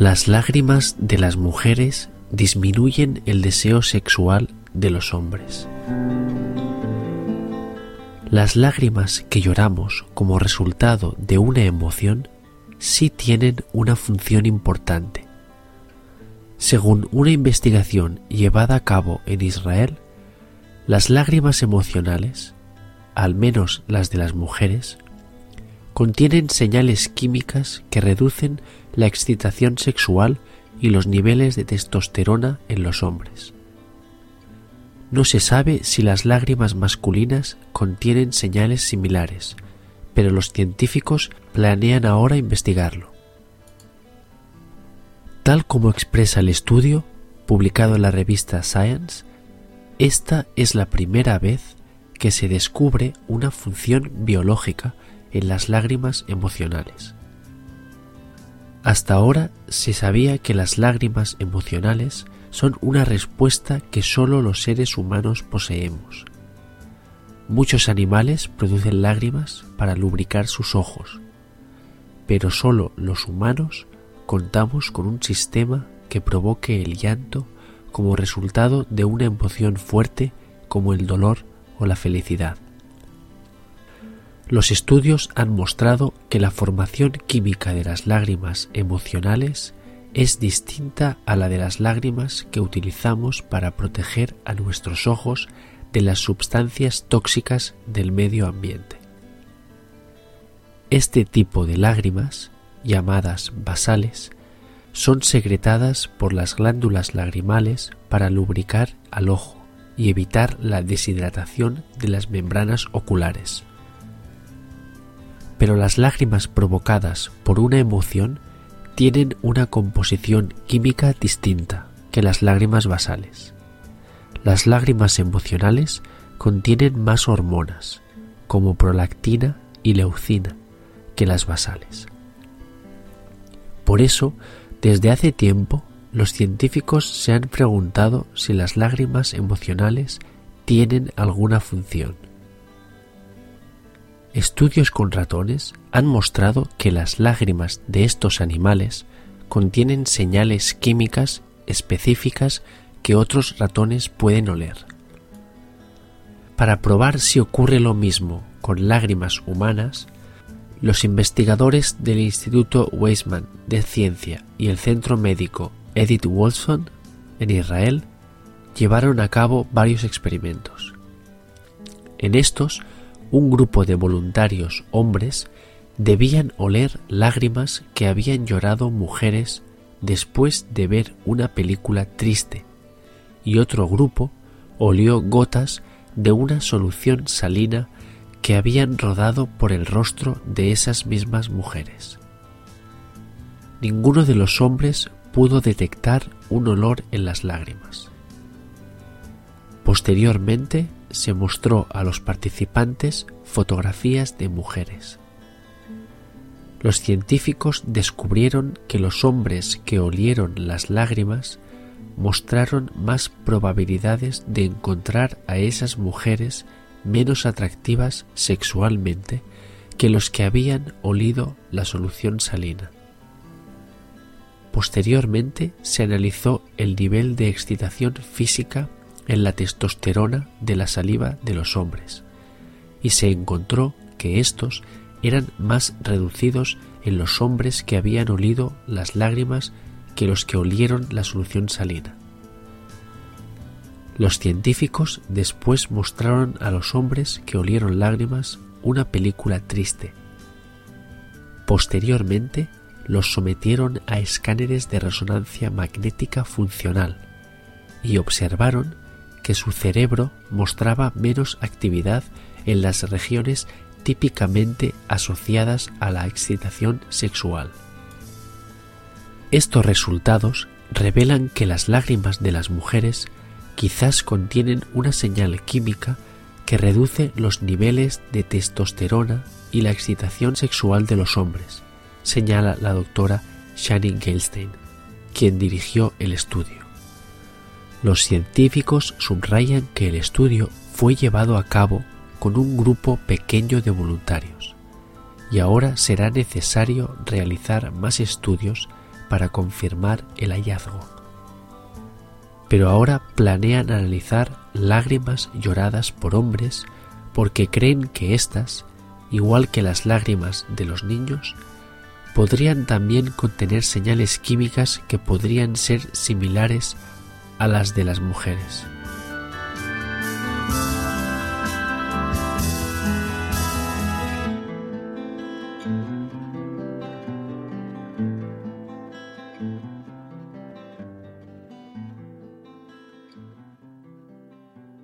Las lágrimas de las mujeres disminuyen el deseo sexual de los hombres. Las lágrimas que lloramos como resultado de una emoción sí tienen una función importante. Según una investigación llevada a cabo en Israel, las lágrimas emocionales, al menos las de las mujeres, contienen señales químicas que reducen la excitación sexual y los niveles de testosterona en los hombres. No se sabe si las lágrimas masculinas contienen señales similares, pero los científicos planean ahora investigarlo. Tal como expresa el estudio, publicado en la revista Science, esta es la primera vez que se descubre una función biológica en las lágrimas emocionales. Hasta ahora se sabía que las lágrimas emocionales son una respuesta que solo los seres humanos poseemos. Muchos animales producen lágrimas para lubricar sus ojos, pero solo los humanos contamos con un sistema que provoque el llanto como resultado de una emoción fuerte como el dolor o la felicidad. Los estudios han mostrado que la formación química de las lágrimas emocionales es distinta a la de las lágrimas que utilizamos para proteger a nuestros ojos de las sustancias tóxicas del medio ambiente. Este tipo de lágrimas, llamadas basales, son secretadas por las glándulas lagrimales para lubricar al ojo y evitar la deshidratación de las membranas oculares pero las lágrimas provocadas por una emoción tienen una composición química distinta que las lágrimas basales. Las lágrimas emocionales contienen más hormonas, como prolactina y leucina, que las basales. Por eso, desde hace tiempo, los científicos se han preguntado si las lágrimas emocionales tienen alguna función Estudios con ratones han mostrado que las lágrimas de estos animales contienen señales químicas específicas que otros ratones pueden oler. Para probar si ocurre lo mismo con lágrimas humanas, los investigadores del Instituto Weizmann de Ciencia y el Centro Médico Edith Wolfson en Israel llevaron a cabo varios experimentos. En estos un grupo de voluntarios hombres debían oler lágrimas que habían llorado mujeres después de ver una película triste y otro grupo olió gotas de una solución salina que habían rodado por el rostro de esas mismas mujeres. Ninguno de los hombres pudo detectar un olor en las lágrimas. Posteriormente se mostró a los participantes fotografías de mujeres. Los científicos descubrieron que los hombres que olieron las lágrimas mostraron más probabilidades de encontrar a esas mujeres menos atractivas sexualmente que los que habían olido la solución salina. Posteriormente se analizó el nivel de excitación física en la testosterona de la saliva de los hombres, y se encontró que éstos eran más reducidos en los hombres que habían olido las lágrimas que los que olieron la solución salina. Los científicos después mostraron a los hombres que olieron lágrimas una película triste. Posteriormente los sometieron a escáneres de resonancia magnética funcional y observaron que su cerebro mostraba menos actividad en las regiones típicamente asociadas a la excitación sexual. Estos resultados revelan que las lágrimas de las mujeres quizás contienen una señal química que reduce los niveles de testosterona y la excitación sexual de los hombres, señala la doctora Shani Gelstein, quien dirigió el estudio. Los científicos subrayan que el estudio fue llevado a cabo con un grupo pequeño de voluntarios y ahora será necesario realizar más estudios para confirmar el hallazgo. Pero ahora planean analizar lágrimas lloradas por hombres porque creen que éstas, igual que las lágrimas de los niños, podrían también contener señales químicas que podrían ser similares a las de las mujeres.